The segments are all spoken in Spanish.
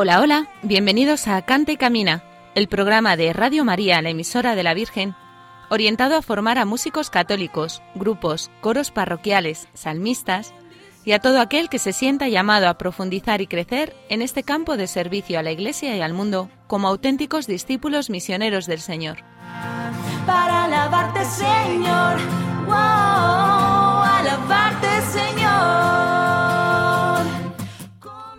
Hola, hola, bienvenidos a Cante y Camina, el programa de Radio María, la emisora de la Virgen, orientado a formar a músicos católicos, grupos, coros parroquiales, salmistas y a todo aquel que se sienta llamado a profundizar y crecer en este campo de servicio a la Iglesia y al mundo como auténticos discípulos misioneros del Señor. Para alabarte, Señor, wow, alabarte, Señor.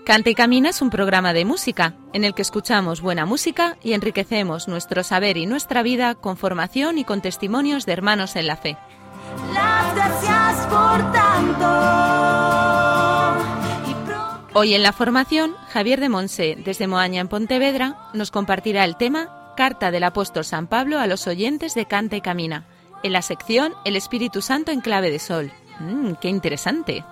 Canta y Camina es un programa de música en el que escuchamos buena música y enriquecemos nuestro saber y nuestra vida con formación y con testimonios de hermanos en la fe. Las gracias por tanto. Y pro- Hoy en la formación, Javier de Monse, desde Moaña en Pontevedra, nos compartirá el tema Carta del apóstol San Pablo a los oyentes de Canta y Camina, en la sección El Espíritu Santo en clave de sol. Mm, ¡Qué interesante!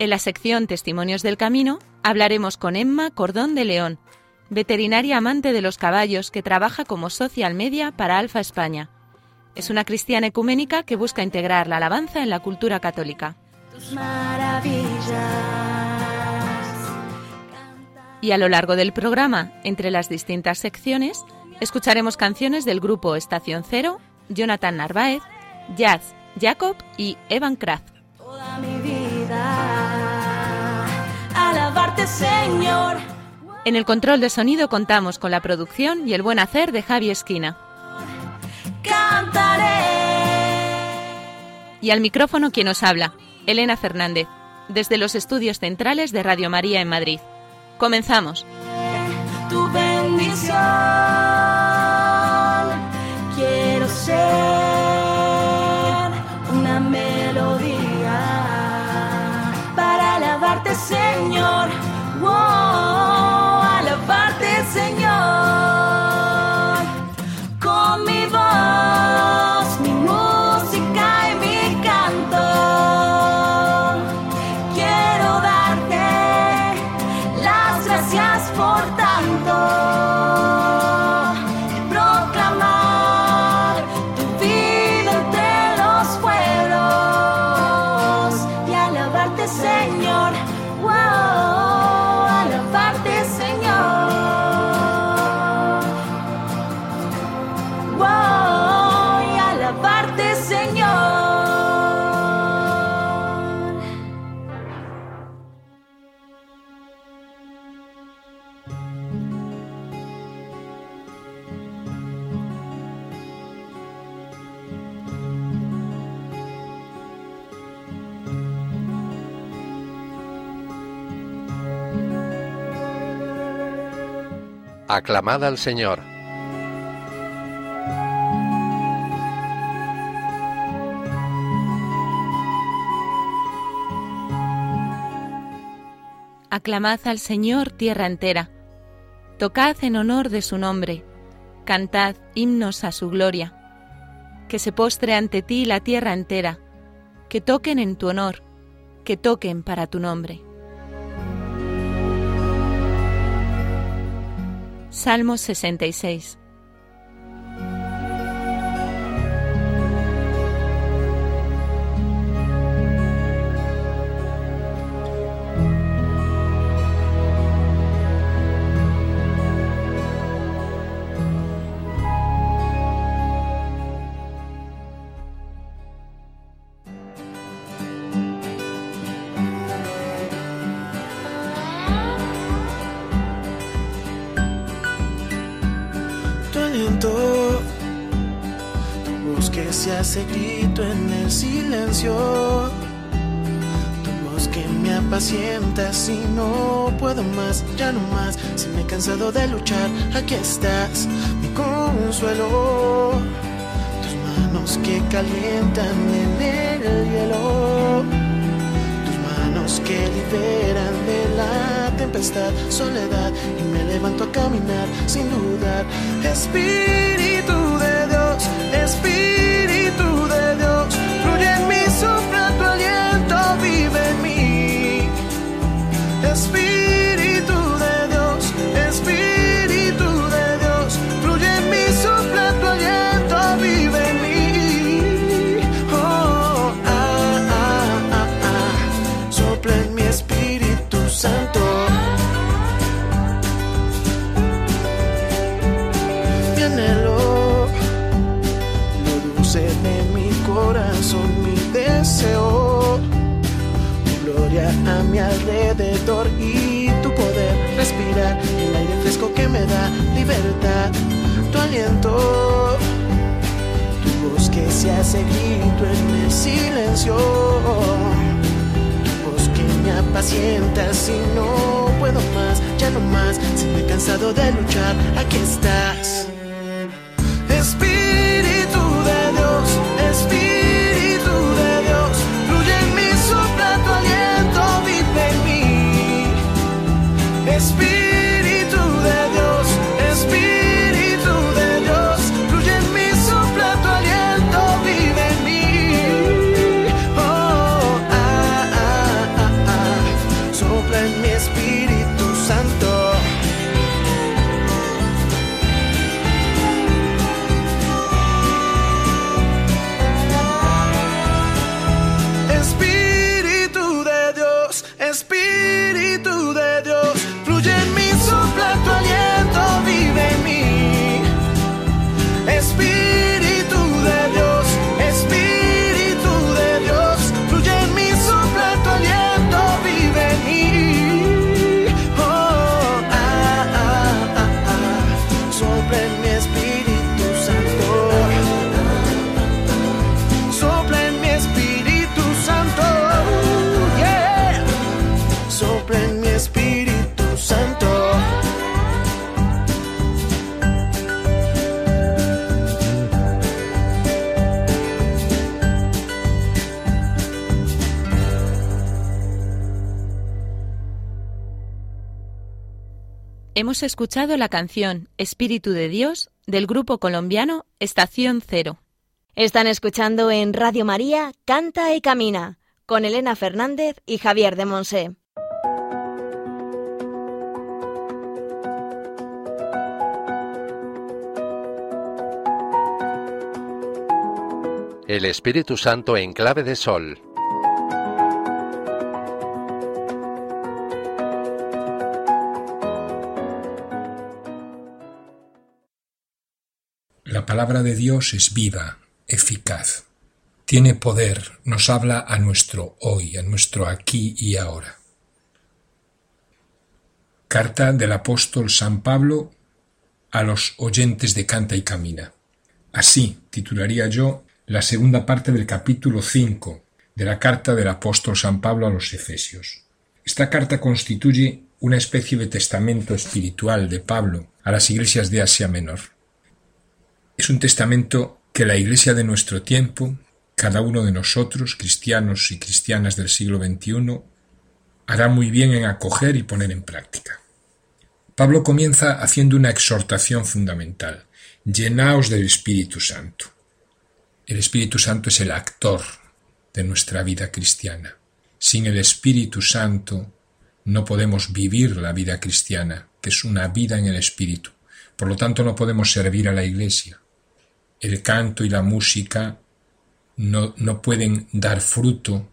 En la sección Testimonios del Camino hablaremos con Emma Cordón de León, veterinaria amante de los caballos que trabaja como social media para Alfa España. Es una cristiana ecuménica que busca integrar la alabanza en la cultura católica. tus. Y a lo largo del programa, entre las distintas secciones, escucharemos canciones del grupo Estación Cero, Jonathan Narváez, Jazz, Jacob y Evan Kraft. Toda mi vida. Alabarte, Señor. En el control de sonido contamos con la producción y el buen hacer de Javi Esquina. Cantaré. Y al micrófono quien os habla, Elena Fernández, desde los estudios centrales de Radio María en Madrid. Comenzamos. tu bendición. Aclamad al Señor. Aclamad al Señor tierra entera. Tocad en honor de su nombre. Cantad himnos a su gloria. Que se postre ante ti la tierra entera. Que toquen en tu honor. Que toquen para tu nombre. Salmo 66. Se hace grito en el silencio, tu voz que me apacienta si no puedo más, ya no más, si me he cansado de luchar, aquí estás, mi consuelo, tus manos que calientan en el hielo, tus manos que liberan de la tempestad, soledad, y me levanto a caminar sin dudar. Espíritu en mí, sopla tu aliento, vive en mí. Mi alrededor y tu poder respirar el aire fresco que me da libertad, tu aliento, tu voz que se hace grito en el silencio, tu voz que me apacienta si no puedo más, ya no más, si me he cansado de luchar, aquí estás. Hemos escuchado la canción Espíritu de Dios del grupo colombiano Estación Cero. Están escuchando en Radio María Canta y Camina con Elena Fernández y Javier de Monse. El Espíritu Santo en clave de sol. Palabra de Dios es viva, eficaz, tiene poder, nos habla a nuestro hoy, a nuestro aquí y ahora. Carta del apóstol San Pablo a los oyentes de Canta y Camina. Así titularía yo la segunda parte del capítulo 5 de la carta del apóstol San Pablo a los Efesios. Esta carta constituye una especie de testamento espiritual de Pablo a las iglesias de Asia Menor. Es un testamento que la Iglesia de nuestro tiempo, cada uno de nosotros, cristianos y cristianas del siglo XXI, hará muy bien en acoger y poner en práctica. Pablo comienza haciendo una exhortación fundamental. Llenaos del Espíritu Santo. El Espíritu Santo es el actor de nuestra vida cristiana. Sin el Espíritu Santo no podemos vivir la vida cristiana, que es una vida en el Espíritu. Por lo tanto, no podemos servir a la Iglesia. El canto y la música no, no pueden dar fruto,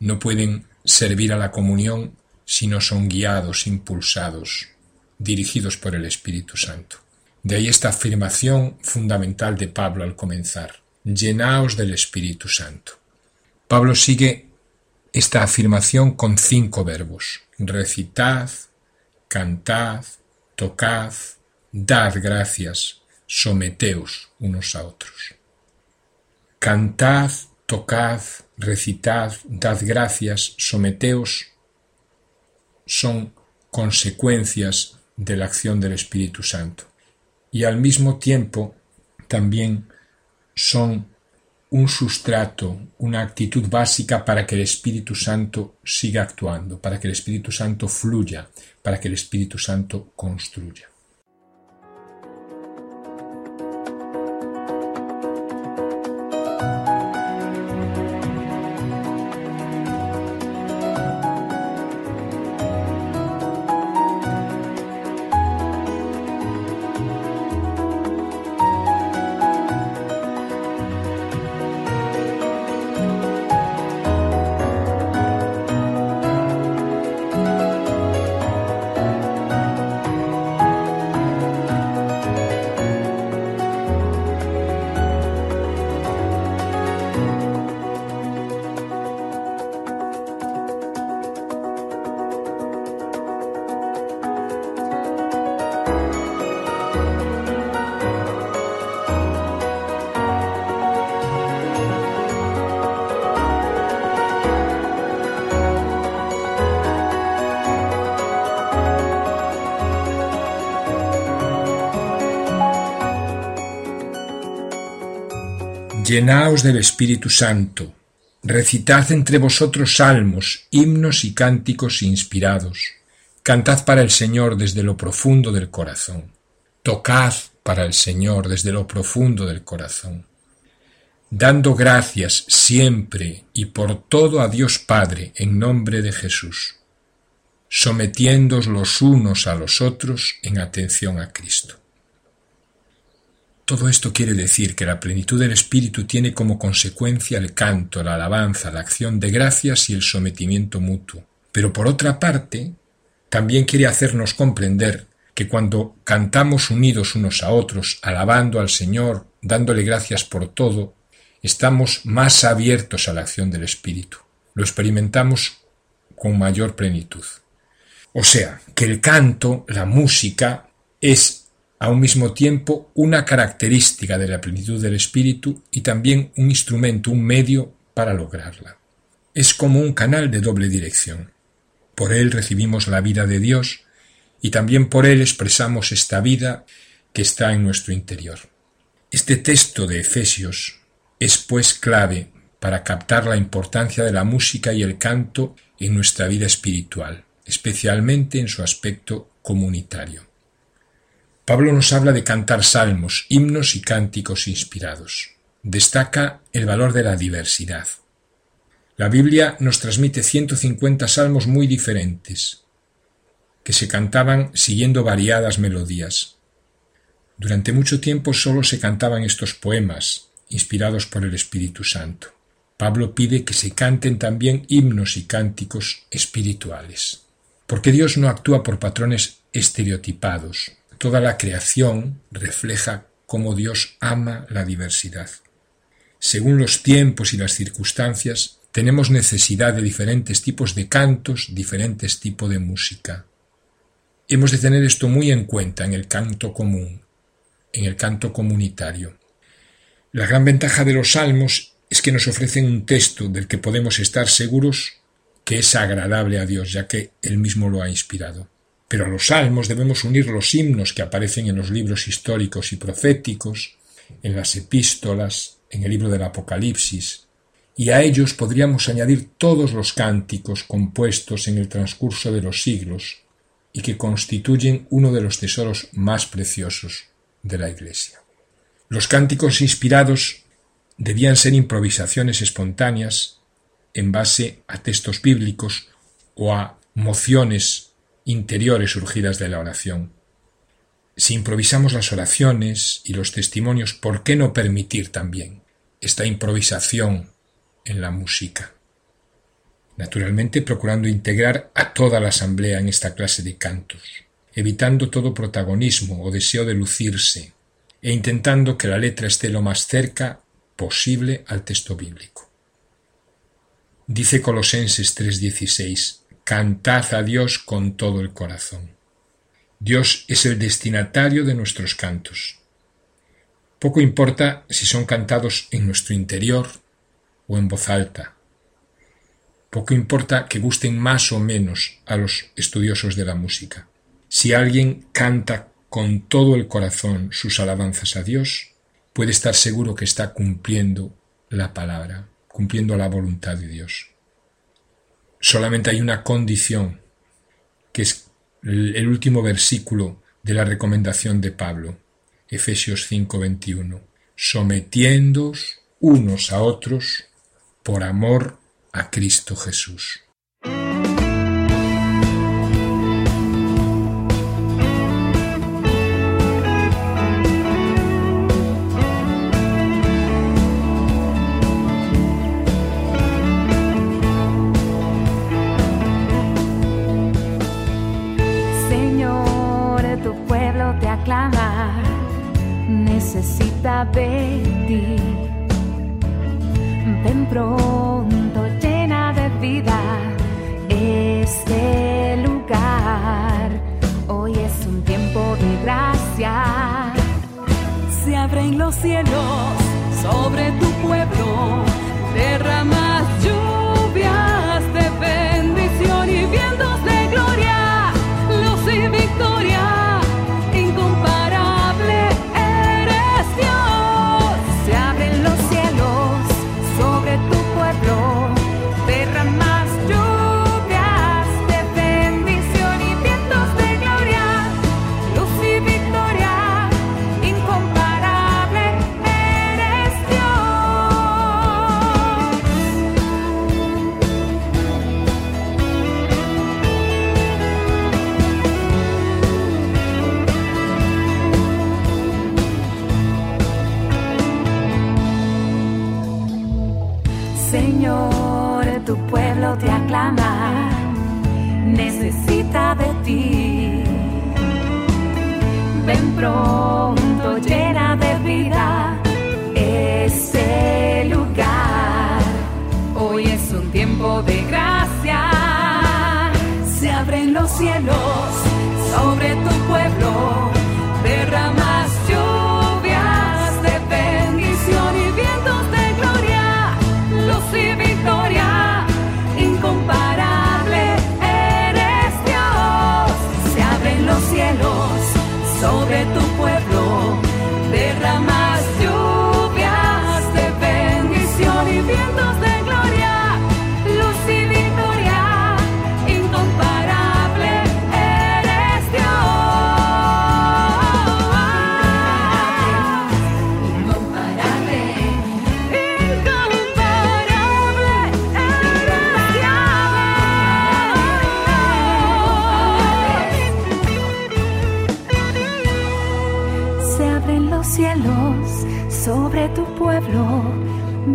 no pueden servir a la comunión si no son guiados, impulsados, dirigidos por el Espíritu Santo. De ahí esta afirmación fundamental de Pablo al comenzar. Llenaos del Espíritu Santo. Pablo sigue esta afirmación con cinco verbos. Recitad, cantad, tocad, dad gracias, someteos unos a otros. Cantad, tocad, recitad, dad gracias, someteos son consecuencias de la acción del Espíritu Santo y al mismo tiempo también son un sustrato, una actitud básica para que el Espíritu Santo siga actuando, para que el Espíritu Santo fluya, para que el Espíritu Santo construya. Llenaos del Espíritu Santo, recitad entre vosotros salmos, himnos y cánticos inspirados, cantad para el Señor desde lo profundo del corazón, tocad para el Señor desde lo profundo del corazón, dando gracias siempre y por todo a Dios Padre en nombre de Jesús, sometiéndoos los unos a los otros en atención a Cristo. Todo esto quiere decir que la plenitud del Espíritu tiene como consecuencia el canto, la alabanza, la acción de gracias y el sometimiento mutuo. Pero por otra parte, también quiere hacernos comprender que cuando cantamos unidos unos a otros, alabando al Señor, dándole gracias por todo, estamos más abiertos a la acción del Espíritu. Lo experimentamos con mayor plenitud. O sea, que el canto, la música, es a un mismo tiempo una característica de la plenitud del espíritu y también un instrumento, un medio para lograrla. Es como un canal de doble dirección. Por él recibimos la vida de Dios y también por él expresamos esta vida que está en nuestro interior. Este texto de Efesios es pues clave para captar la importancia de la música y el canto en nuestra vida espiritual, especialmente en su aspecto comunitario. Pablo nos habla de cantar salmos, himnos y cánticos inspirados. Destaca el valor de la diversidad. La Biblia nos transmite 150 salmos muy diferentes, que se cantaban siguiendo variadas melodías. Durante mucho tiempo solo se cantaban estos poemas, inspirados por el Espíritu Santo. Pablo pide que se canten también himnos y cánticos espirituales, porque Dios no actúa por patrones estereotipados, Toda la creación refleja cómo Dios ama la diversidad. Según los tiempos y las circunstancias, tenemos necesidad de diferentes tipos de cantos, diferentes tipos de música. Hemos de tener esto muy en cuenta en el canto común, en el canto comunitario. La gran ventaja de los salmos es que nos ofrecen un texto del que podemos estar seguros que es agradable a Dios, ya que Él mismo lo ha inspirado. Pero a los salmos debemos unir los himnos que aparecen en los libros históricos y proféticos, en las epístolas, en el libro del Apocalipsis, y a ellos podríamos añadir todos los cánticos compuestos en el transcurso de los siglos y que constituyen uno de los tesoros más preciosos de la Iglesia. Los cánticos inspirados debían ser improvisaciones espontáneas en base a textos bíblicos o a mociones interiores surgidas de la oración. Si improvisamos las oraciones y los testimonios, ¿por qué no permitir también esta improvisación en la música? Naturalmente procurando integrar a toda la asamblea en esta clase de cantos, evitando todo protagonismo o deseo de lucirse, e intentando que la letra esté lo más cerca posible al texto bíblico. Dice Colosenses 3:16, Cantad a Dios con todo el corazón. Dios es el destinatario de nuestros cantos. Poco importa si son cantados en nuestro interior o en voz alta. Poco importa que gusten más o menos a los estudiosos de la música. Si alguien canta con todo el corazón sus alabanzas a Dios, puede estar seguro que está cumpliendo la palabra, cumpliendo la voluntad de Dios. Solamente hay una condición, que es el último versículo de la recomendación de Pablo, Efesios 5:21, sometiéndoos unos a otros por amor a Cristo Jesús.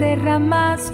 Derramas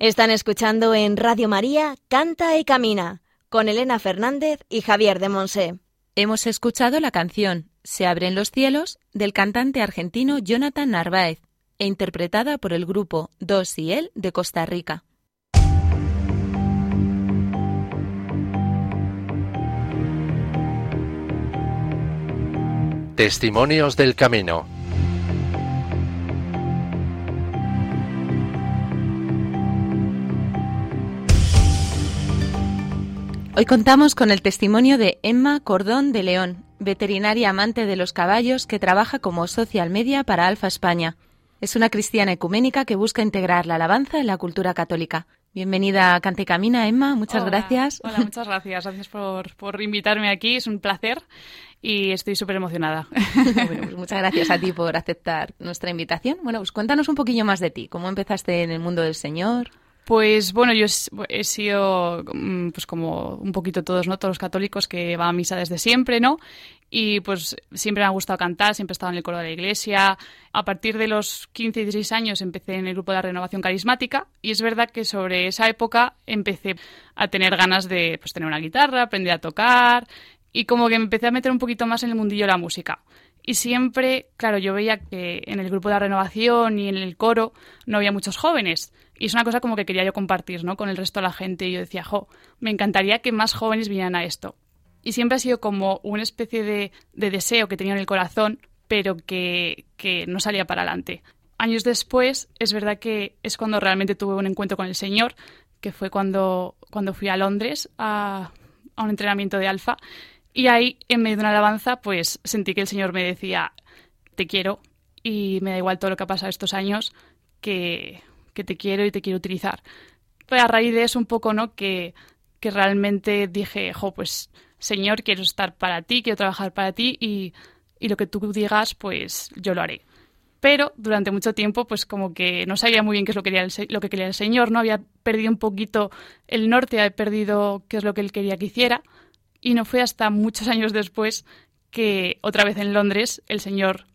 Están escuchando en Radio María Canta y Camina con Elena Fernández y Javier de Monse. Hemos escuchado la canción Se abren los cielos del cantante argentino Jonathan Narváez e interpretada por el grupo Dos y Él de Costa Rica. Testimonios del Camino. Hoy contamos con el testimonio de Emma Cordón de León, veterinaria amante de los caballos que trabaja como social media para Alfa España. Es una cristiana ecuménica que busca integrar la alabanza en la cultura católica. Bienvenida a Cante y Camina, Emma. Muchas Hola, gracias. Hola, muchas gracias. Gracias por, por invitarme aquí. Es un placer y estoy súper emocionada. Bueno, pues muchas gracias a ti por aceptar nuestra invitación. Bueno, pues cuéntanos un poquillo más de ti. ¿Cómo empezaste en el mundo del Señor? Pues bueno, yo he sido, mm, pues como un poquito todos, ¿no? Todos los católicos que van a misa desde siempre, ¿no? Y pues siempre me ha gustado cantar, siempre he estado en el coro de la iglesia. A partir de los 15 y 16 años empecé en el grupo de renovación carismática y es verdad que sobre esa época empecé a tener ganas de pues, tener una guitarra, aprender a tocar, y como que me empecé a meter un poquito más en el mundillo de la música. Y siempre, claro, yo veía que en el grupo de la renovación y en el coro no había muchos jóvenes. Y es una cosa como que quería yo compartir, ¿no? Con el resto de la gente. Y yo decía, jo, me encantaría que más jóvenes vinieran a esto. Y siempre ha sido como una especie de, de deseo que tenía en el corazón, pero que, que no salía para adelante. Años después, es verdad que es cuando realmente tuve un encuentro con el Señor, que fue cuando, cuando fui a Londres a, a un entrenamiento de alfa y ahí, en medio de una alabanza, pues sentí que el Señor me decía, te quiero y me da igual todo lo que ha pasado estos años, que, que te quiero y te quiero utilizar. Pues a raíz de eso un poco, ¿no? Que, que realmente dije, jo, pues Señor, quiero estar para ti, quiero trabajar para ti y, y lo que tú digas, pues yo lo haré. Pero durante mucho tiempo, pues como que no sabía muy bien qué es lo que, quería lo que quería el Señor, ¿no? Había perdido un poquito el norte, había perdido qué es lo que Él quería que hiciera. Y no fue hasta muchos años después que otra vez en Londres el señor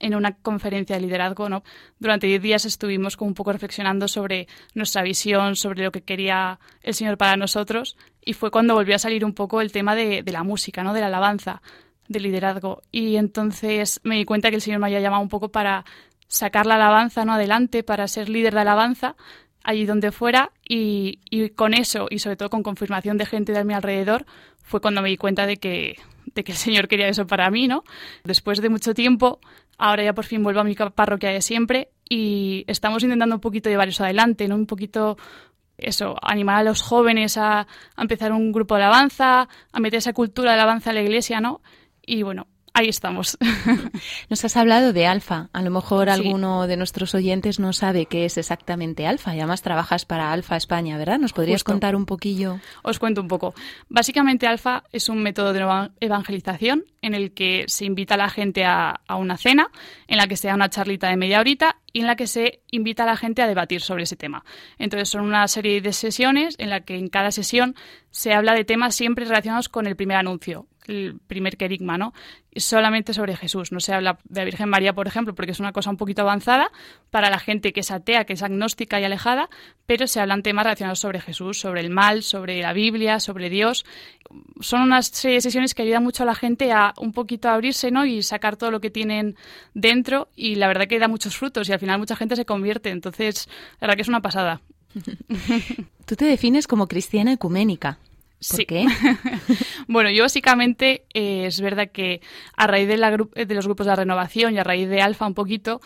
en una conferencia de liderazgo, ¿no? Durante diez días estuvimos como un poco reflexionando sobre nuestra visión, sobre lo que quería el Señor para nosotros, y fue cuando volvió a salir un poco el tema de, de la música, ¿no? De la alabanza, del liderazgo. Y entonces me di cuenta que el Señor me había llamado un poco para sacar la alabanza, ¿no? Adelante, para ser líder de alabanza, allí donde fuera, y, y con eso, y sobre todo con confirmación de gente de mi alrededor, fue cuando me di cuenta de que, de que el Señor quería eso para mí, ¿no? Después de mucho tiempo, ahora ya por fin vuelvo a mi parroquia de siempre y estamos intentando un poquito llevar eso adelante, ¿no? Un poquito eso, animar a los jóvenes a, empezar un grupo de alabanza, a meter esa cultura de alabanza a la iglesia, ¿no? Y bueno, ahí estamos. Nos has hablado de Alfa. A lo mejor alguno de nuestros oyentes no sabe qué es exactamente Alfa. Y además trabajas para Alfa España, ¿verdad? ¿Nos podrías Justo. contar un poquillo? Os cuento un poco. Básicamente, Alfa es un método de eva- evangelización en el que se invita a la gente a, a una cena, en la que se da una charlita de media horita y en la que se invita a la gente a debatir sobre ese tema. Entonces, son una serie de sesiones en la que en cada sesión se habla de temas siempre relacionados con el primer anuncio, el primer querigma, ¿no? Solamente sobre Jesús. No se habla de la Virgen María, por ejemplo, porque es una cosa un poquito avanzada para la gente que es atea, que es agnóstica y alejada, pero se hablan temas relacionados sobre Jesús, sobre el mal, sobre la Biblia, sobre Dios. Son unas serie de sesiones que ayudan mucho a la gente a un poquito a abrirse, ¿no? Y sacar todo lo que tienen dentro y la verdad que da muchos frutos al final mucha gente se convierte. Entonces, la verdad que es una pasada. Tú te defines como cristiana ecuménica. ¿Por Sí. qué? Bueno, yo básicamente eh, es verdad que a raíz de, la gru- de los grupos de la renovación y a raíz de Alfa un poquito,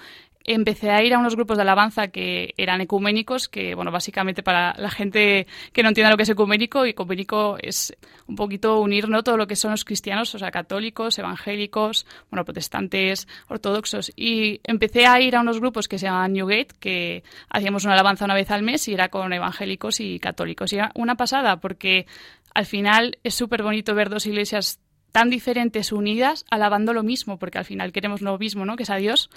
empecé a ir a unos grupos de alabanza que eran ecuménicos, que, bueno, básicamente para la gente que no entienda lo que es ecuménico, ecuménico es un poquito unir ¿no? todo lo que son los cristianos, o sea, católicos, evangélicos, bueno, protestantes, ortodoxos. Y empecé a ir a unos grupos que se llamaban Newgate, que hacíamos una alabanza una vez al mes y era con evangélicos y católicos. Y era una pasada, porque al final es súper bonito ver dos iglesias tan diferentes unidas alabando lo mismo, porque al final queremos lo mismo, ¿no? Que es a Dios.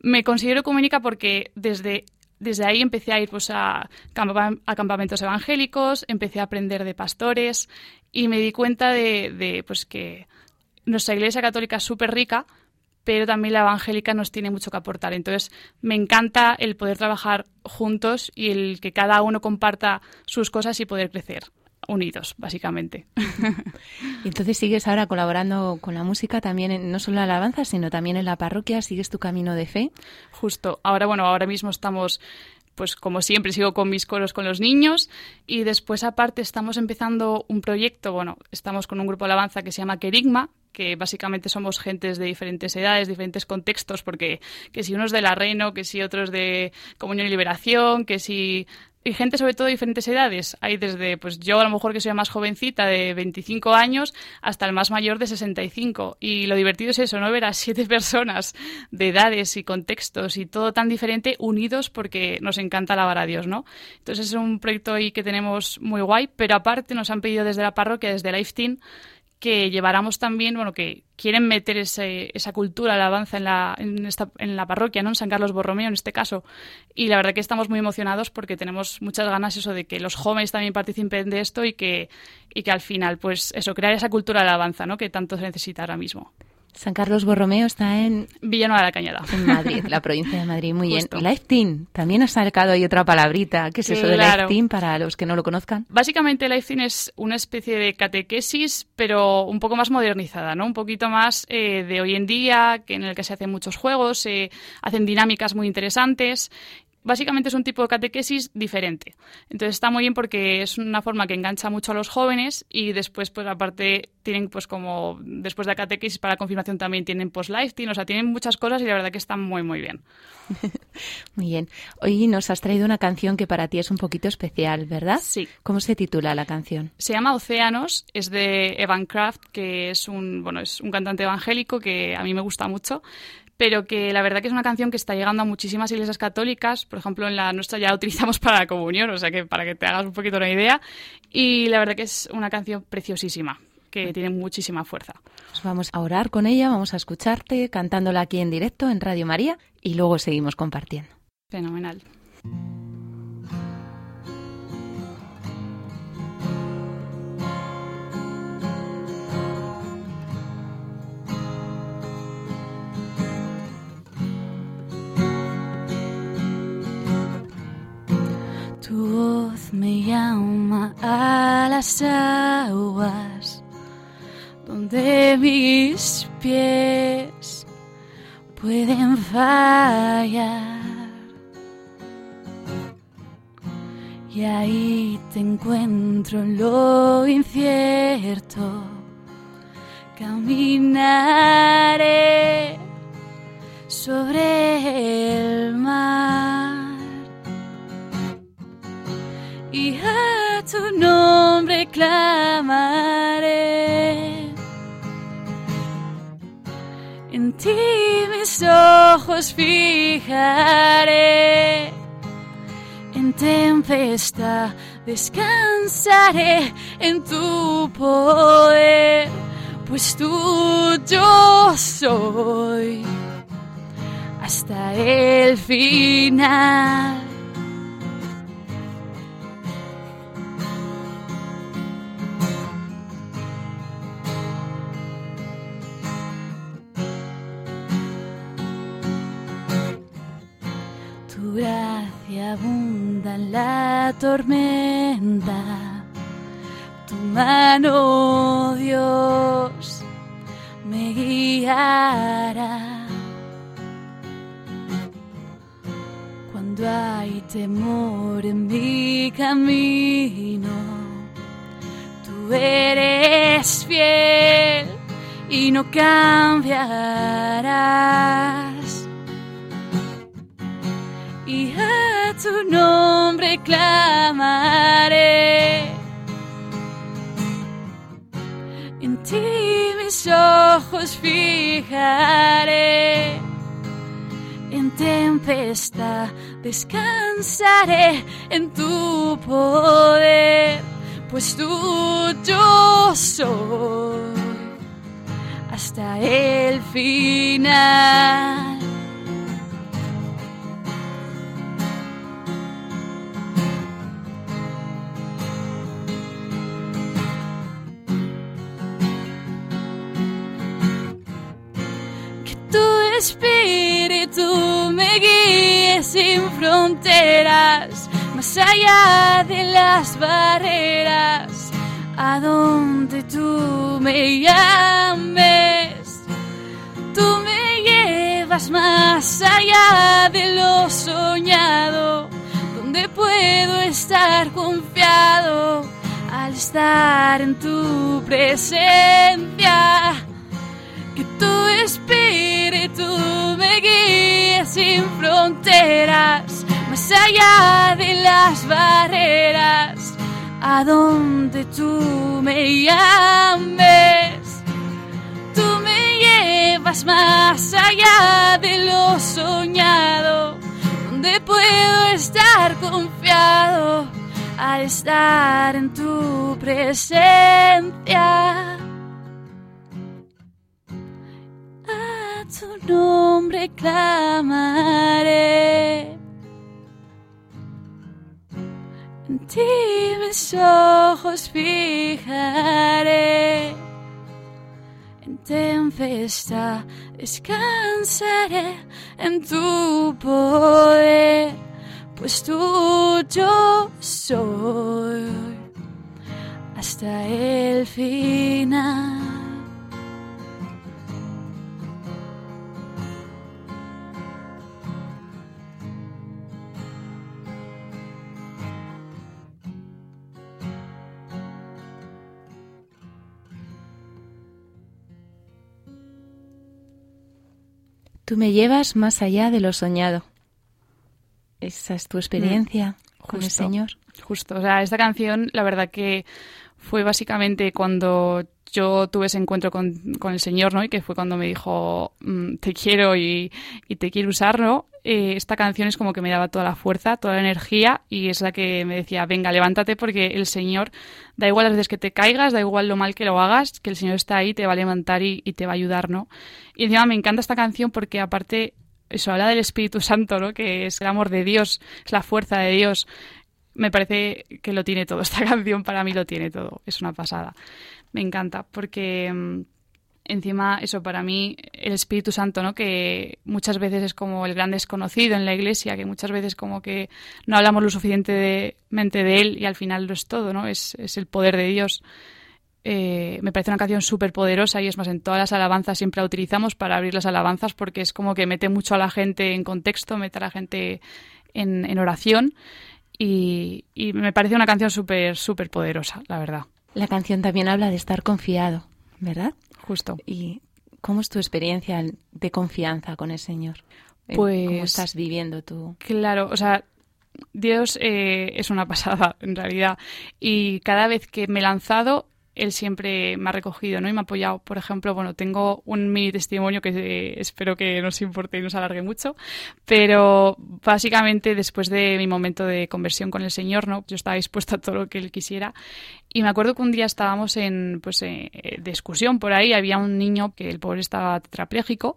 Me considero ecuménica porque desde, desde ahí empecé a ir pues, a, campa- a campamentos evangélicos, empecé a aprender de pastores y me di cuenta de, de, pues que nuestra iglesia católica es súper rica, pero también la evangélica nos tiene mucho que aportar. Entonces, me encanta el poder trabajar juntos y el que cada uno comparta sus cosas y poder crecer unidos, básicamente. Y entonces sigues ahora colaborando con la música también, en- no solo en la alabanza, sino también en la parroquia, sigues tu camino de fe. Justo. Ahora, bueno, ahora mismo estamos, pues como siempre, sigo con mis coros con los niños y después aparte estamos empezando un proyecto, bueno, estamos con un grupo de alabanza que se llama Querigma, que básicamente somos gentes de diferentes edades, diferentes contextos, porque que si unos de la Reino, que si otros de Comunión y Liberación, que si y gente sobre todo de diferentes edades. Hay desde, pues yo a lo mejor que soy más jovencita de 25 años hasta el más mayor de 65. Y lo divertido es eso, ¿no? Ver a siete personas de edades y contextos y todo tan diferente unidos porque nos encanta alabar a Dios, ¿no? Entonces es un proyecto ahí que tenemos muy guay, pero aparte nos han pedido desde la parroquia, desde Life Team, que lleváramos también, bueno, que quieren meter ese, esa cultura, la alabanza en la, en, esta, en la parroquia, ¿no? En San Carlos Borromeo, en este caso. Y la verdad que estamos muy emocionados porque tenemos muchas ganas eso de que los jóvenes también participen de esto y que, y que al final, pues eso, crear esa cultura de alabanza, ¿no? Que tanto se necesita ahora mismo. San Carlos Borromeo está en, Villanueva de la Cañada. en Madrid, la provincia de Madrid. Muy Justo. bien. Life Team. También has sacado ahí otra palabrita. ¿Qué es eso de Life Claro. Team para los que no lo conozcan? Básicamente, Life Team es una especie de catequesis, pero un poco más modernizada, ¿no? Un poquito más eh, de hoy en día, que en el que se hacen muchos juegos, se hacen dinámicas muy interesantes. Básicamente es un tipo de catequesis diferente. Entonces está muy bien porque es una forma que engancha mucho a los jóvenes y después, pues aparte, tienen pues como, después de la catequesis para la confirmación también tienen post-life o sea, tienen muchas cosas y la verdad que están muy, muy bien. Muy bien. Hoy nos has traído una canción que para ti es un poquito especial, ¿verdad? Sí. ¿Cómo se titula la canción? Se llama Océanos, es de Evan Kraft, que es un, bueno, es un cantante evangélico que a mí me gusta mucho, pero que la verdad que es una canción que está llegando a muchísimas iglesias católicas, por ejemplo en la nuestra ya la utilizamos para la comunión, o sea que para que te hagas un poquito una idea, y la verdad que es una canción preciosísima, que tiene muchísima fuerza. Pues vamos a orar con ella, vamos a escucharte cantándola aquí en directo en Radio María y luego seguimos compartiendo. Fenomenal. Tu voz me llama a las aguas donde mis pies pueden fallar. Y ahí te encuentro en lo incierto. Caminaré sobre el mar tu nombre clamaré. En ti mis ojos fijaré. En tempestad descansaré en tu poder, pues tú yo soy hasta el final. Tormenta, tu mano, Dios, me guiará. Cuando hay temor en mi camino, tú eres fiel y no cambiarás tu nombre clamaré. En ti mis ojos fijaré. En tempestad descansaré en tu poder, pues tú yo soy hasta el final. Espíritu me guíe sin fronteras, más allá de las barreras, a donde tú me llames. Tú me llevas más allá de lo soñado, donde puedo estar confiado al estar en tu presencia que tu espíritu me guíe sin fronteras, más allá de las barreras, a donde tú me llames. Tú me llevas más allá de lo soñado, donde puedo estar confiado al estar en tu presencia. Tu nombre clamaré. En ti mis ojos fijaré. En tempestad, descansaré en tu poder, pues tú yo soy hasta el final. Tú me llevas más allá de lo soñado. Esa es tu experiencia con el. Señor. Justo, o sea, esta canción, la verdad que fue básicamente cuando yo tuve ese encuentro con, con el Señor, ¿no? Y que fue cuando me dijo, mm, te quiero y, y te quiero usar, ¿no? Eh, esta canción es como que me daba toda la fuerza, toda la energía y es la que me decía, venga, levántate porque el Señor, da igual las veces que te caigas, da igual lo mal que lo hagas, que el Señor está ahí, te va a levantar y, y te va a ayudar, ¿no? Y encima me encanta esta canción porque aparte eso habla del Espíritu Santo, ¿no? Que es el amor de Dios, es la fuerza de Dios. Me parece que lo tiene todo. Esta canción para mí lo tiene todo. Es una pasada. Me encanta porque mm, encima eso para mí el Espíritu Santo, ¿no? Que muchas veces es como el gran desconocido en la Iglesia, que muchas veces como que no hablamos lo suficientemente de él y al final lo es todo, ¿no? Es, es el poder de Dios. Eh, me parece una canción súper poderosa y es más, en todas las alabanzas siempre la utilizamos para abrir las alabanzas porque es como que mete mucho a la gente en contexto, mete a la gente en, en oración y, y me parece una canción súper, súper poderosa, la verdad. La canción también habla de estar confiado, ¿verdad? Justo. ¿Y cómo es tu experiencia de confianza con el Señor? Eh, Pues- ¿Cómo estás viviendo tú? Claro, o sea, Dios eh, es una pasada, en realidad. Y cada vez que me he lanzado, Él siempre me ha recogido, ¿no? Y me ha apoyado. Por ejemplo, bueno, tengo un mini testimonio que eh, espero que no os importe y no os alargue mucho. Pero básicamente, después de mi momento de conversión con el Señor, ¿no? Yo estaba dispuesta a todo lo que Él quisiera. Y me acuerdo que un día estábamos en, pues, eh, de excursión por ahí. Había un niño que el pobre estaba tetrapléjico.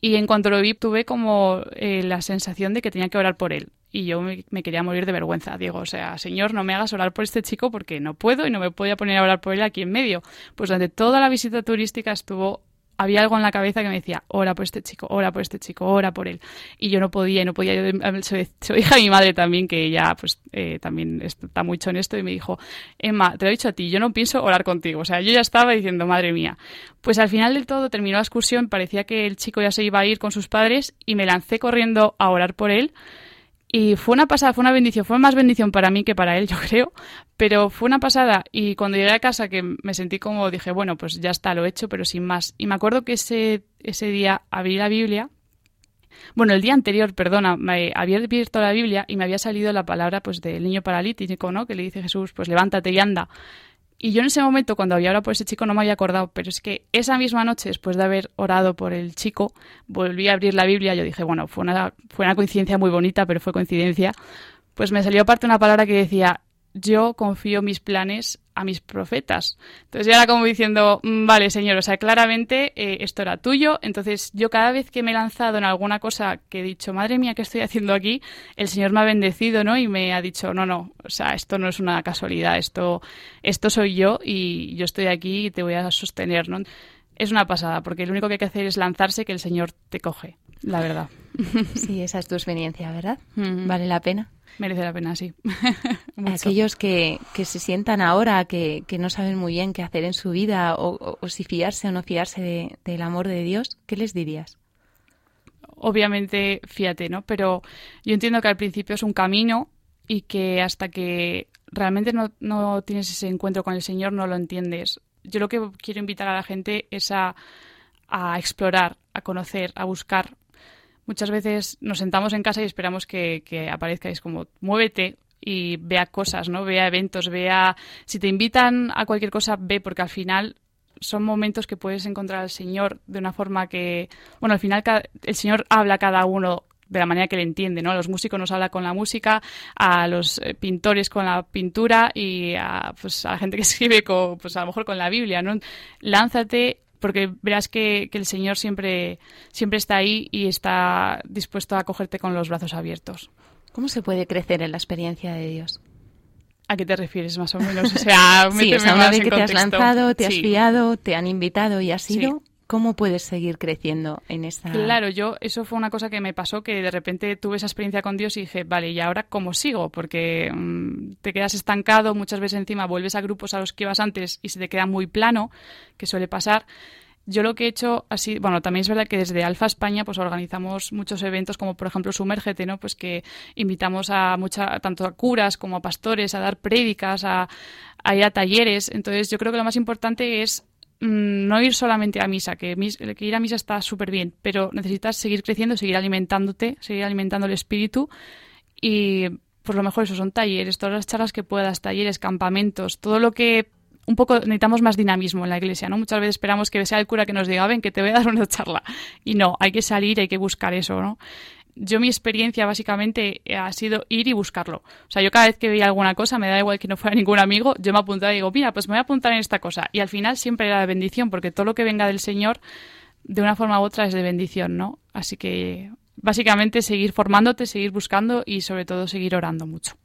Y en cuanto lo vi, tuve como eh, la sensación de que tenía que orar por él. Y yo me, quería morir de vergüenza. Digo, o sea, Señor, no me hagas orar por este chico porque no puedo y no me podía poner a orar por él aquí en medio. Pues durante toda la visita turística estuvo había algo en la cabeza que me decía, ora por este chico, ora por este chico, ora por él. Y yo no podía, y no podía. Yo, se, se lo dije a mi madre también, que ella pues eh, también está mucho en esto, y me dijo, Emma, te lo he dicho a ti, yo no pienso orar contigo. O sea, yo ya estaba diciendo, madre mía. Pues al final del todo terminó la excursión, parecía que el chico ya se iba a ir con sus padres, y me lancé corriendo a orar por él. Y fue una pasada, fue una bendición, fue más bendición para mí que para él, yo creo, pero fue una pasada. Y cuando llegué a casa, que me sentí como, dije, bueno, pues ya está, lo he hecho, pero sin más. Y me acuerdo que ese, ese día abrí la Biblia. Bueno, el día anterior, perdona, me había abierto la Biblia y me había salido la palabra pues del niño paralítico, ¿no? Que le dice Jesús, pues levántate y anda. Y yo en ese momento, cuando había orado por ese chico, no me había acordado, pero es que esa misma noche, después de haber orado por el chico, volví a abrir la Biblia. Yo dije, bueno, fue una, fue una coincidencia muy bonita, pero fue coincidencia. Pues me salió aparte una palabra que decía, yo confío mis planes a mis profetas. Entonces ya era como diciendo, "Mm, vale, señor, o sea, claramente eh, esto era tuyo. Entonces yo cada vez que me he lanzado en alguna cosa que he dicho, madre mía, ¿qué estoy haciendo aquí? El Señor me ha bendecido, ¿no? Y me ha dicho, no, no, o sea, esto no es una casualidad, esto, esto soy yo y yo estoy aquí y te voy a sostener, ¿no? Es una pasada, porque lo único que hay que hacer es lanzarse que el Señor te coge, la verdad. Sí, esa es tu experiencia, ¿verdad? Ujú. Vale la pena. Merece la pena, sí. Aquellos que, que se sientan ahora, que, que no saben muy bien qué hacer en su vida o, o- o si fiarse o no fiarse de- del amor de Dios, ¿qué les dirías? obviamente fíjate, ¿no? Pero yo entiendo que al principio es un camino y que hasta que realmente no, no tienes ese encuentro con el Señor no lo entiendes. Yo lo que quiero invitar a la gente es a, a explorar, a conocer, a buscar. Muchas veces nos sentamos en casa y esperamos que, que aparezca. Es como, muévete y vea cosas, ¿no? Vea eventos, vea... Si te invitan a cualquier cosa, ve, porque al final son momentos que puedes encontrar al Señor de una forma que, bueno, al final el Señor habla a cada uno de la manera que le entiende, ¿no? A los músicos nos habla con la música, a los eh, pintores con la pintura y a, pues, a la gente que escribe con, pues a lo mejor con la Biblia, ¿no? Lánzate porque verás que, que el Señor siempre, siempre está ahí y está dispuesto a acogerte con los brazos abiertos. ¿Cómo se puede crecer en la experiencia de Dios? ¿A qué te refieres más o menos? O sea, Sí, o méteme sea, una vez que te has lanzado, te has Sí. fiado, te han invitado y has Sí. ¿Cómo puedes seguir creciendo en esta...? Claro, yo, eso fue una cosa que me pasó, que de repente tuve esa experiencia con Dios y dije, vale, ¿y ahora cómo sigo? Porque mm, te quedas estancado, muchas veces encima vuelves a grupos a los que ibas antes y se te queda muy plano, que suele pasar. Yo lo que he hecho así, bueno, también es verdad que desde Alfa España pues organizamos muchos eventos como por ejemplo Sumérgete, ¿no? Pues que invitamos a mucha, tanto a curas como a pastores a dar prédicas, a, a ir a talleres. Entonces yo creo que lo más importante es no ir solamente a misa, que, mis- que ir a misa está súper bien, pero necesitas seguir creciendo, seguir alimentándote, seguir alimentando el espíritu y pues lo mejor eso son talleres, todas las charlas que puedas, talleres, campamentos, todo lo que un poco necesitamos más dinamismo en la iglesia, ¿no? Muchas veces esperamos que sea el cura que nos diga, ven, que te voy a dar una charla. Y no, hay que salir, hay que buscar eso, ¿no? Yo mi experiencia básicamente eh, ha sido ir y buscarlo. O sea, yo cada vez que veía alguna cosa, me da igual que no fuera ningún amigo, yo me apuntaba y digo, mira, pues me voy a apuntar en esta cosa. Y al final siempre era de bendición, porque todo lo que venga del Señor, de una forma u otra, es de bendición, ¿no? Así que básicamente seguir formándote, seguir buscando y sobre todo seguir orando mucho.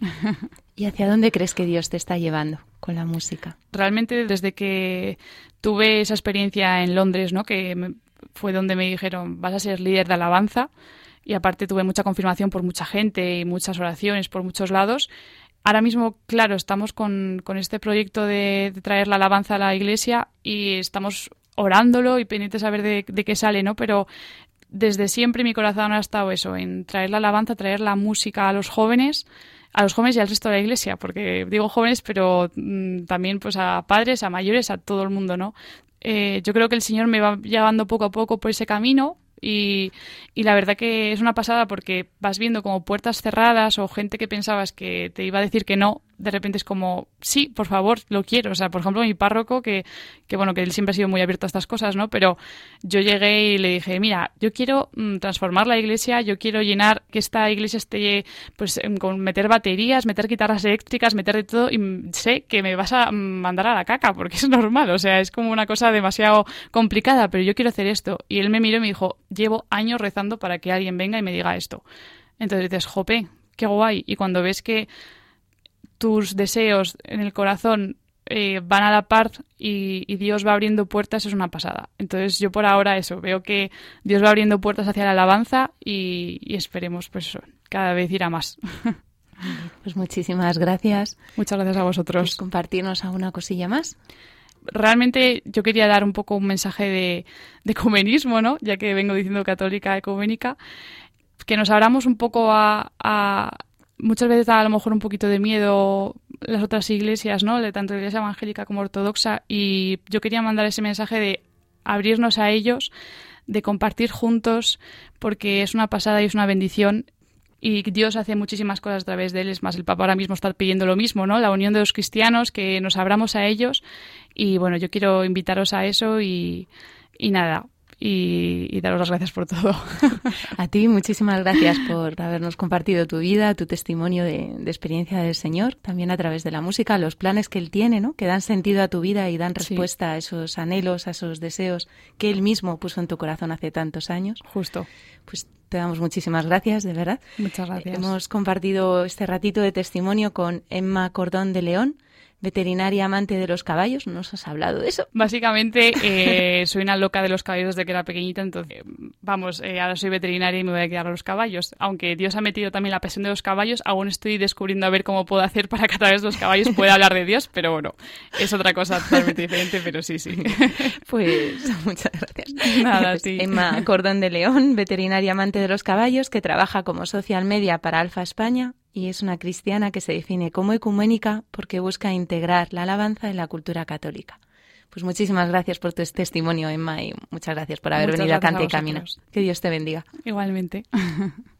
¿Y hacia dónde crees que Dios te está llevando con la música? realmente desde que tuve esa experiencia en Londres, ¿no? que me- fue donde me dijeron vas a ser líder de alabanza y aparte tuve mucha confirmación por mucha gente y muchas oraciones por muchos lados. Ahora mismo, claro, estamos con, con este proyecto de, traer la alabanza a la iglesia y estamos orándolo y pendientes a ver de, de qué sale, ¿no? Pero desde siempre mi corazón ha estado eso, en traer la alabanza, traer la música a los jóvenes, a los jóvenes y al resto de la iglesia, porque digo jóvenes, pero mm, también pues a padres, a mayores, a todo el mundo, ¿no? Eh, yo creo que el Señor me va llevando poco a poco por ese camino y, y la verdad que es una pasada porque vas viendo como puertas cerradas o gente que pensabas que te iba a decir que no, de repente es como, sí, por favor, lo quiero. O sea, por ejemplo, mi párroco, que, que bueno, que él siempre ha sido muy abierto a estas cosas, ¿no? Pero yo llegué y le dije, mira, yo quiero mm, transformar la iglesia, yo quiero llenar que esta iglesia esté, pues, em, con meter baterías, meter guitarras eléctricas, meter de todo, y sé que me vas a mandar a la caca, porque es normal, o sea, es como una cosa demasiado complicada, pero yo quiero hacer esto. Y él me miró y me dijo, llevo años rezando para que alguien venga y me diga esto. Entonces dices, jope, qué guay. Y cuando ves que tus deseos en el corazón eh, van a la par y, y Dios va abriendo puertas, es una pasada. Entonces yo por ahora eso, veo que Dios va abriendo puertas hacia la alabanza y, y esperemos pues eso, cada vez ir a más. Pues muchísimas gracias Muchas gracias a vosotros. compartirnos alguna cosilla más. realmente yo quería dar un poco un mensaje de, de ecumenismo, ¿no? Ya que vengo diciendo católica ecuménica, que nos abramos un poco a, a- muchas veces da a lo mejor un poquito de miedo las otras iglesias, ¿no? De tanto la iglesia evangélica como ortodoxa y yo quería mandar ese mensaje de abrirnos a ellos, de compartir juntos, porque es una pasada y es una bendición y Dios hace muchísimas cosas a través de él. Es más, el Papa ahora mismo está pidiendo lo mismo, ¿no? La unión de los cristianos, que nos abramos a ellos. Y bueno, yo quiero invitaros a eso y, y nada, y, y daros las gracias por todo. A ti muchísimas gracias por habernos compartido tu vida, tu testimonio de, de experiencia del Señor, también a través de la música, los planes que Él tiene, ¿no? que dan sentido a tu vida y dan Sí. respuesta a esos anhelos, a esos deseos que Él mismo puso en tu corazón hace tantos años. Justo. Pues te damos muchísimas gracias, de verdad. Muchas gracias. Hemos compartido este ratito de testimonio con Emma Cordón de León, veterinaria amante de los caballos. ¿Nos has hablado de eso? Básicamente, eh, soy una loca de los caballos desde que era pequeñita, entonces, vamos, eh, ahora soy veterinaria y me voy a quedar a los caballos. Aunque Dios ha metido también la pasión de los caballos, aún estoy descubriendo a ver cómo puedo hacer para que a través de los caballos pueda hablar de Dios, pero bueno, es otra cosa totalmente diferente, pero sí, sí. Pues muchas gracias. Nada, Pues. Emma Cordón de León, veterinaria amante de los caballos, que trabaja como social media para Alfa España y es una cristiana que se define como ecuménica porque busca integrar la alabanza en la cultura católica. Pues muchísimas gracias por tu testimonio, Emma, y muchas gracias por haber Muchas venido a Cante y Camina. vosotros. Que Dios te bendiga. Igualmente.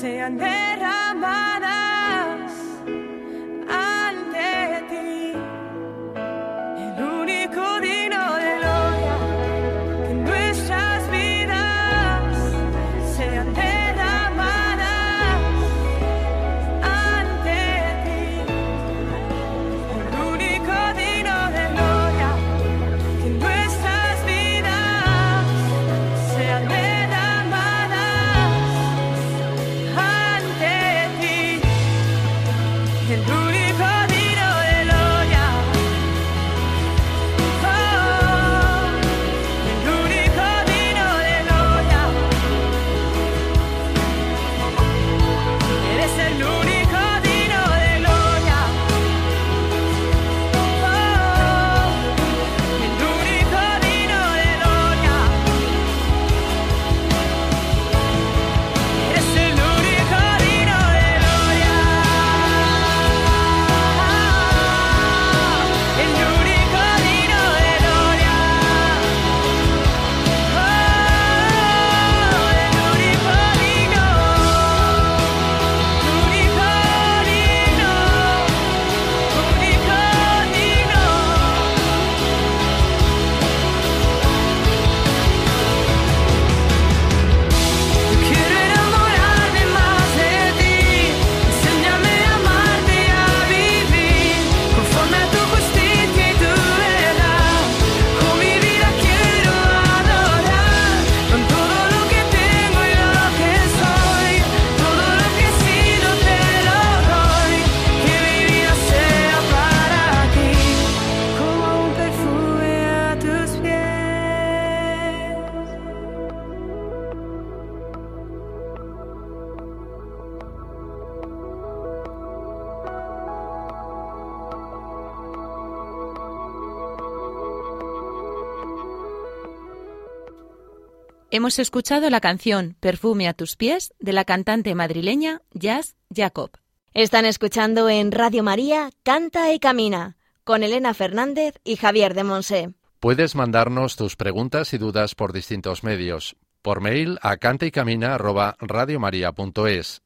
sean derramadas Hemos escuchado la canción Perfume a tus pies de la cantante madrileña Jazz Jacob. Están escuchando en Radio María Canta y Camina con Elena Fernández y Javier de Monse. Puedes mandarnos tus preguntas y dudas por distintos medios. Por mail a cantaycamina@radiomaria.es,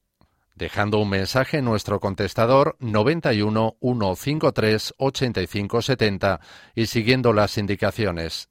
dejando un mensaje en nuestro contestador 91 153 85 70 y siguiendo las indicaciones.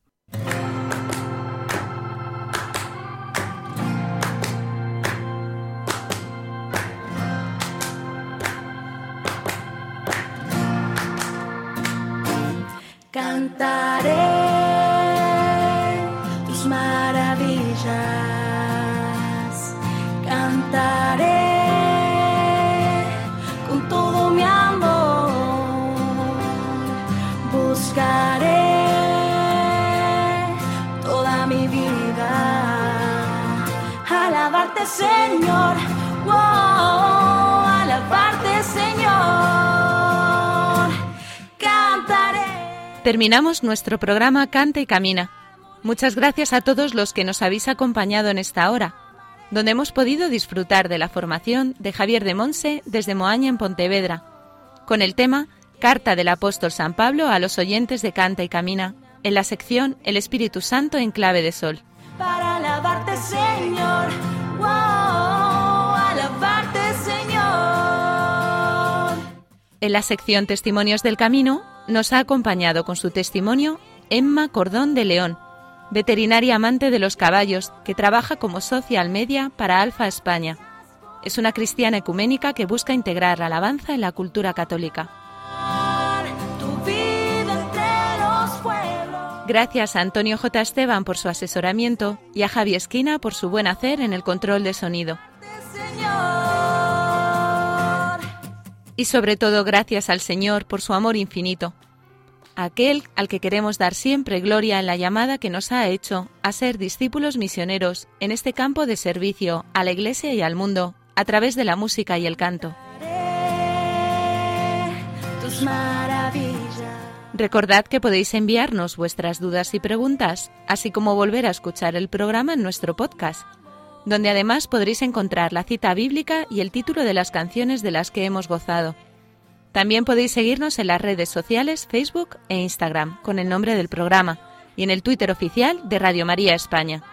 Terminamos nuestro programa Canta y Camina. Muchas gracias a todos los que nos habéis acompañado en esta hora, donde hemos podido disfrutar de la formación de Javier de Monse desde Moaña en Pontevedra, con el tema Carta del Apóstol San Pablo a los oyentes de Canta y Camina, en la sección El Espíritu Santo en clave de sol. para alabarte, Señor. Wow, alabarte, Señor. En la sección Testimonios del Camino nos ha acompañado con su testimonio Emma Cordón de León, veterinaria amante de los caballos que trabaja como social media para Alfa España. Es una cristiana ecuménica que busca integrar la alabanza en la cultura católica. Gracias a Antonio J. Esteban por su asesoramiento y a Javi Esquina por su buen hacer en el control de sonido. Y sobre todo gracias al Señor por su amor infinito, aquel al que queremos dar siempre gloria en la llamada que nos ha hecho a ser discípulos misioneros en este campo de servicio a la Iglesia y al mundo a través de la música y el canto. Recordad que podéis enviarnos vuestras dudas y preguntas, así como volver a escuchar el programa en nuestro podcast, donde además podréis encontrar la cita bíblica y el título de las canciones de las que hemos gozado. También podéis seguirnos en las redes sociales Facebook e Instagram con el nombre del programa y en el Twitter oficial de Radio María España.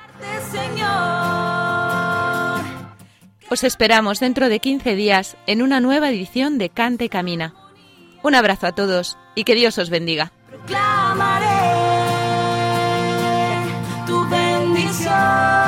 Os esperamos dentro de 15 días en una nueva edición de Cante Camina. Un abrazo a todos y que Dios os bendiga. Proclamaré tu bendición.